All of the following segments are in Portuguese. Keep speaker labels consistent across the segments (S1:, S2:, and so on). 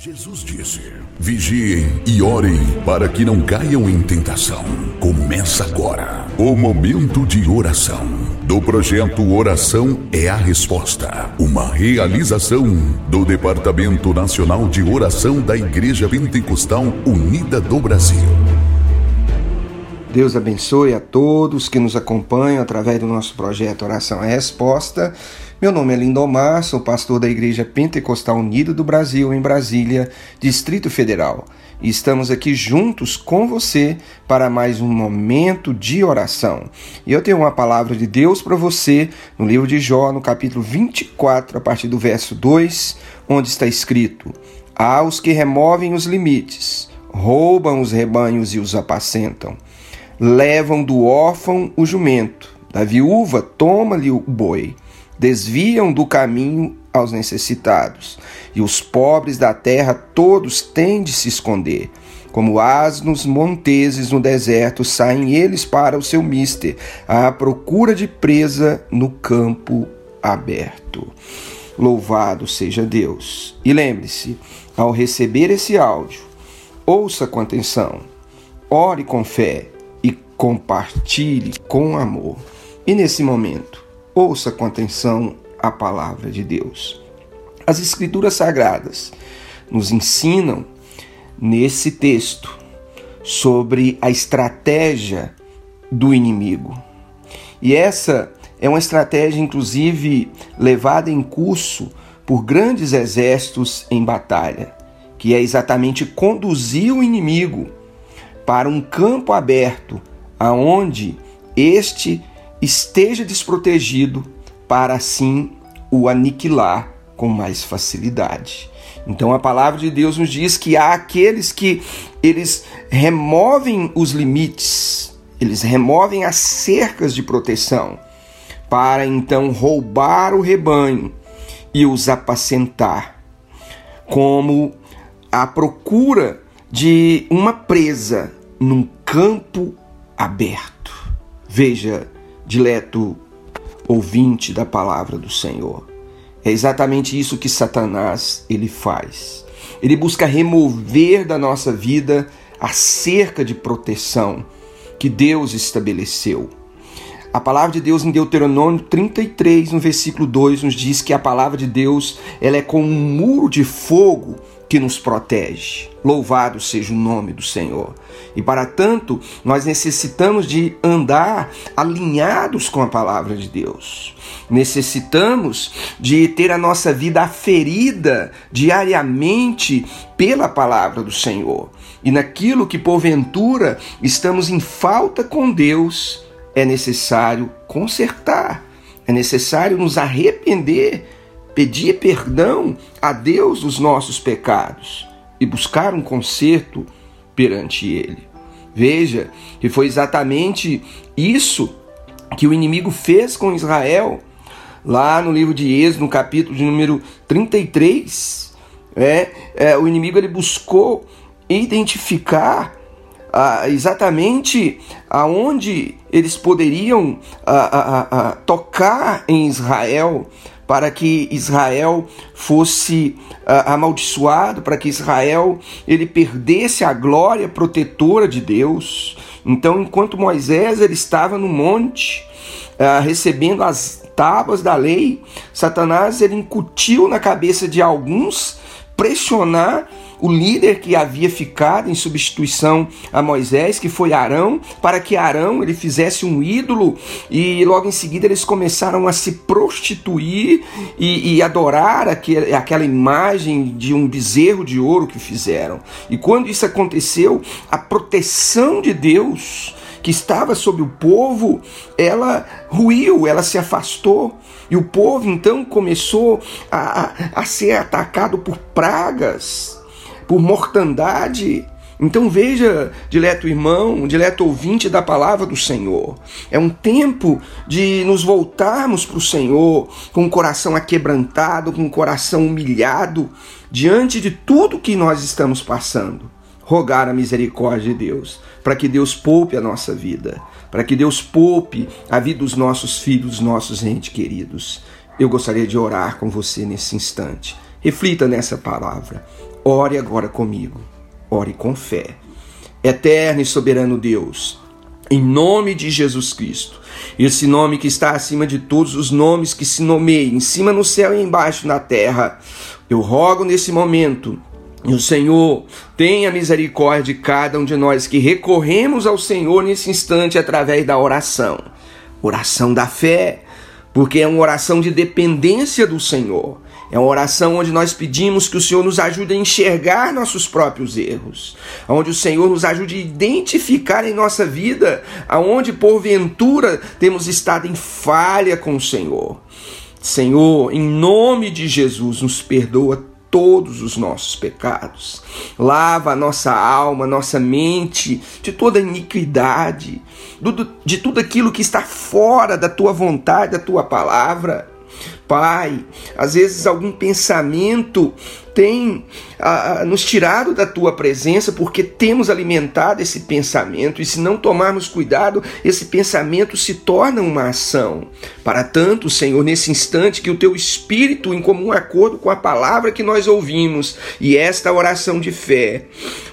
S1: Jesus disse: Vigiem e orem para que não caiam em tentação. Começa agora o momento de oração do projeto Oração é a Resposta, uma realização do Departamento Nacional de Oração da Igreja Pentecostal Unida do Brasil.
S2: Deus abençoe a todos que nos acompanham através do nosso projeto Oração é a Resposta. Meu nome é Lindomar, sou pastor da Igreja Pentecostal Unida do Brasil, em Brasília, Distrito Federal. E estamos aqui juntos com você para mais um momento de oração. E eu tenho uma palavra de Deus para você no livro de Jó, no capítulo 24, a partir do verso 2, onde está escrito: Há os que removem os limites, roubam os rebanhos e os apacentam, levam do órfão o jumento, da viúva toma-lhe o boi desviam do caminho aos necessitados, e os pobres da terra todos têm de se esconder. Como asnos monteses no deserto, saem eles para o seu mister, à procura de presa no campo aberto. Louvado seja Deus. E lembre-se, ao receber esse áudio, ouça com atenção, ore com fé e compartilhe com amor. E nesse momento, Ouça com atenção a palavra de Deus. As Escrituras Sagradas nos ensinam nesse texto sobre a estratégia do inimigo. E essa é uma estratégia, inclusive, levada em curso por grandes exércitos em batalha, que é exatamente conduzir o inimigo para um campo aberto, aonde este esteja desprotegido para assim o aniquilar com mais facilidade. Então a palavra de Deus nos diz que há aqueles que eles removem os limites, eles removem as cercas de proteção para então roubar o rebanho e os apacentar, como a procura de uma presa num campo aberto. Veja dileto ouvinte da palavra do Senhor. É exatamente isso que Satanás ele faz. Ele busca remover da nossa vida a cerca de proteção que Deus estabeleceu. A palavra de Deus em Deuteronômio 33, no versículo 2, nos diz que a palavra de Deus ela é como um muro de fogo que nos protege. Louvado seja o nome do Senhor. E para tanto, nós necessitamos de andar alinhados com a palavra de Deus. Necessitamos de ter a nossa vida aferida diariamente pela palavra do Senhor. E naquilo que porventura estamos em falta com Deus, é necessário consertar, é necessário nos arrepender pedir perdão a Deus dos nossos pecados e buscar um conserto perante Ele. Veja que foi exatamente isso que o inimigo fez com Israel, lá no livro de Êxodo, no capítulo de número 33. É, é, o inimigo ele buscou identificar ah, exatamente aonde eles poderiam ah, ah, tocar em Israel para que Israel fosse uh, amaldiçoado, para que Israel ele perdesse a glória protetora de Deus. Então, enquanto Moisés ele estava no monte uh, recebendo as tábuas da lei, Satanás ele incutiu na cabeça de alguns pressionar o líder que havia ficado em substituição a Moisés, que foi Arão, para que Arão ele fizesse um ídolo e logo em seguida eles começaram a se prostituir e, e adorar aquele, aquela imagem de um bezerro de ouro que fizeram. E quando isso aconteceu, a proteção de Deus que estava sobre o povo, ela ruiu, ela se afastou. E o povo então começou a, a, a ser atacado por pragas por mortandade. Então veja, dileto irmão, dileto ouvinte da palavra do Senhor. É um tempo de nos voltarmos para o Senhor com o coração aquebrantado, com o coração humilhado, diante de tudo que nós estamos passando. Rogar a misericórdia de Deus, para que Deus poupe a nossa vida, para que Deus poupe a vida dos nossos filhos, nossos entes queridos. Eu gostaria de orar com você nesse instante. Reflita nessa palavra. Ore agora comigo. Ore com fé. Eterno e soberano Deus, em nome de Jesus Cristo, esse nome que está acima de todos os nomes que se nomeiam, em cima no céu e embaixo na terra, eu rogo nesse momento e o Senhor tenha misericórdia de cada um de nós que recorremos ao Senhor nesse instante através da oração. Oração da fé, porque é uma oração de dependência do Senhor. É uma oração onde nós pedimos que o Senhor nos ajude a enxergar nossos próprios erros, onde o Senhor nos ajude a identificar em nossa vida aonde porventura temos estado em falha com o Senhor. Senhor, em nome de Jesus, nos perdoa todos os nossos pecados. Lava a nossa alma, nossa mente de toda iniquidade, de tudo aquilo que está fora da tua vontade, da tua palavra. Pai, às vezes algum pensamento tem ah, nos tirado da tua presença porque temos alimentado esse pensamento, e se não tomarmos cuidado, esse pensamento se torna uma ação. Para tanto, Senhor, nesse instante, que o teu espírito, em comum acordo com a palavra que nós ouvimos e esta oração de fé,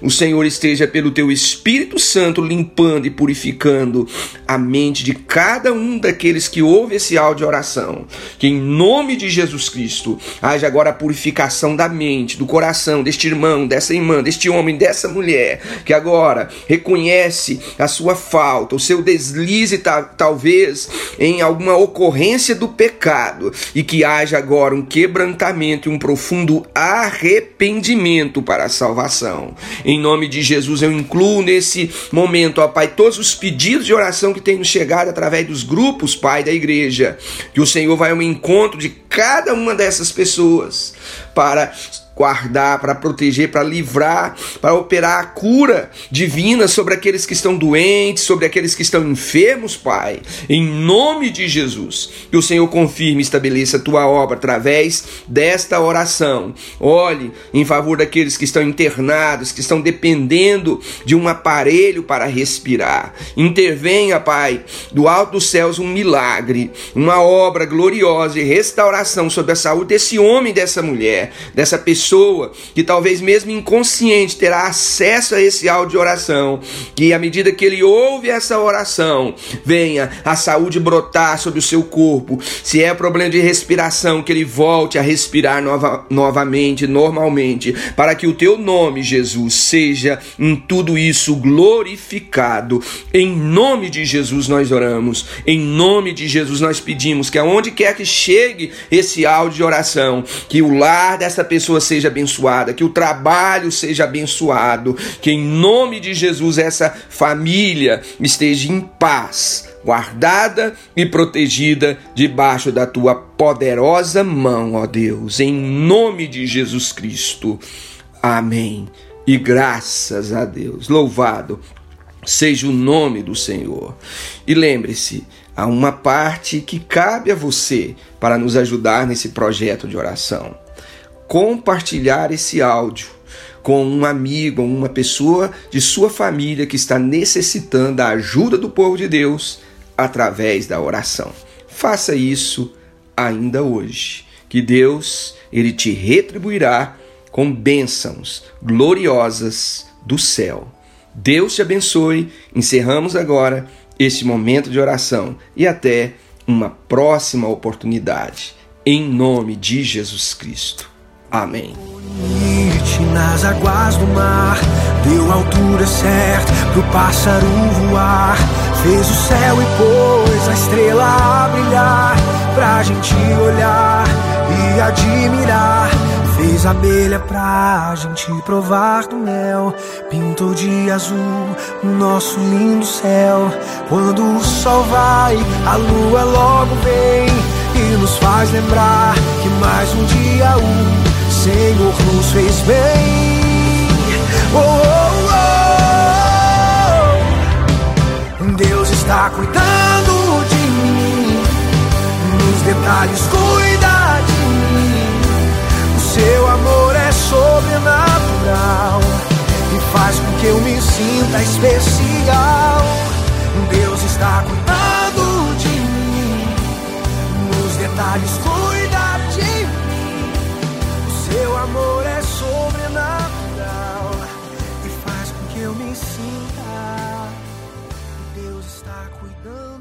S2: o Senhor esteja pelo teu Espírito Santo limpando e purificando a mente de cada um daqueles que ouve esse áudio de oração. Que em nome de Jesus Cristo haja agora a purificação da mente mente, do coração deste irmão, dessa irmã, deste homem, dessa mulher, que agora reconhece a sua falta, o seu deslize, talvez em alguma ocorrência do pecado, e que haja agora um quebrantamento e um profundo arrependimento para a salvação. Em nome de Jesus, eu incluo nesse momento, ó Pai, todos os pedidos de oração que têm chegado através dos grupos, Pai, da igreja, que o Senhor vai ao encontro de cada uma dessas pessoas para guardar, para proteger, para livrar, para operar a cura divina sobre aqueles que estão doentes, sobre aqueles que estão enfermos, Pai. Em nome de Jesus, que o Senhor confirme e estabeleça a tua obra através desta oração. Olhe em favor daqueles que estão internados, que estão dependendo de um aparelho para respirar. Intervenha, Pai, do alto dos céus um milagre, uma obra gloriosa e restauração sobre a saúde desse homem, dessa mulher, dessa pessoa pessoa que talvez mesmo inconsciente terá acesso a esse áudio de oração, que à medida que ele ouve essa oração, venha a saúde brotar sobre o seu corpo. Se é problema de respiração, que ele volte a respirar nova, novamente, normalmente, para que o teu nome, Jesus, seja em tudo isso glorificado. Em nome de Jesus nós oramos. Em nome de Jesus nós pedimos que aonde quer que chegue esse áudio de oração, que o lar dessa pessoa seja seja abençoada, que o trabalho seja abençoado, que em nome de Jesus essa família esteja em paz, guardada e protegida debaixo da tua poderosa mão, ó Deus, em nome de Jesus Cristo. Amém. E graças a Deus. Louvado seja o nome do Senhor. E lembre-se, há uma parte que cabe a você para nos ajudar nesse projeto de oração compartilhar esse áudio com um amigo, uma pessoa de sua família que está necessitando da ajuda do povo de Deus através da oração. Faça isso ainda hoje, que Deus ele te retribuirá com bênçãos gloriosas do céu. Deus te abençoe. Encerramos agora este momento de oração e até uma próxima oportunidade. Em nome de Jesus Cristo. Amém.
S3: Nas águas do mar, deu altura certa pro pássaro voar. Fez o céu e pôs a estrela a brilhar pra gente olhar e admirar. Fez a abelha pra gente provar do mel. Pintou de azul o nosso lindo céu. Quando o sol vai, a lua logo vem e nos faz lembrar que mais um dia o Senhor nos fez bem. Oh, oh, oh. Deus está cuidando de mim, nos detalhes cuida de mim. O seu amor é sobrenatural e faz com que eu me sinta especial. Deus está cuidando de mim, nos detalhes cuida amor é sobrenatural e faz com que eu me sinta. Deus está cuidando.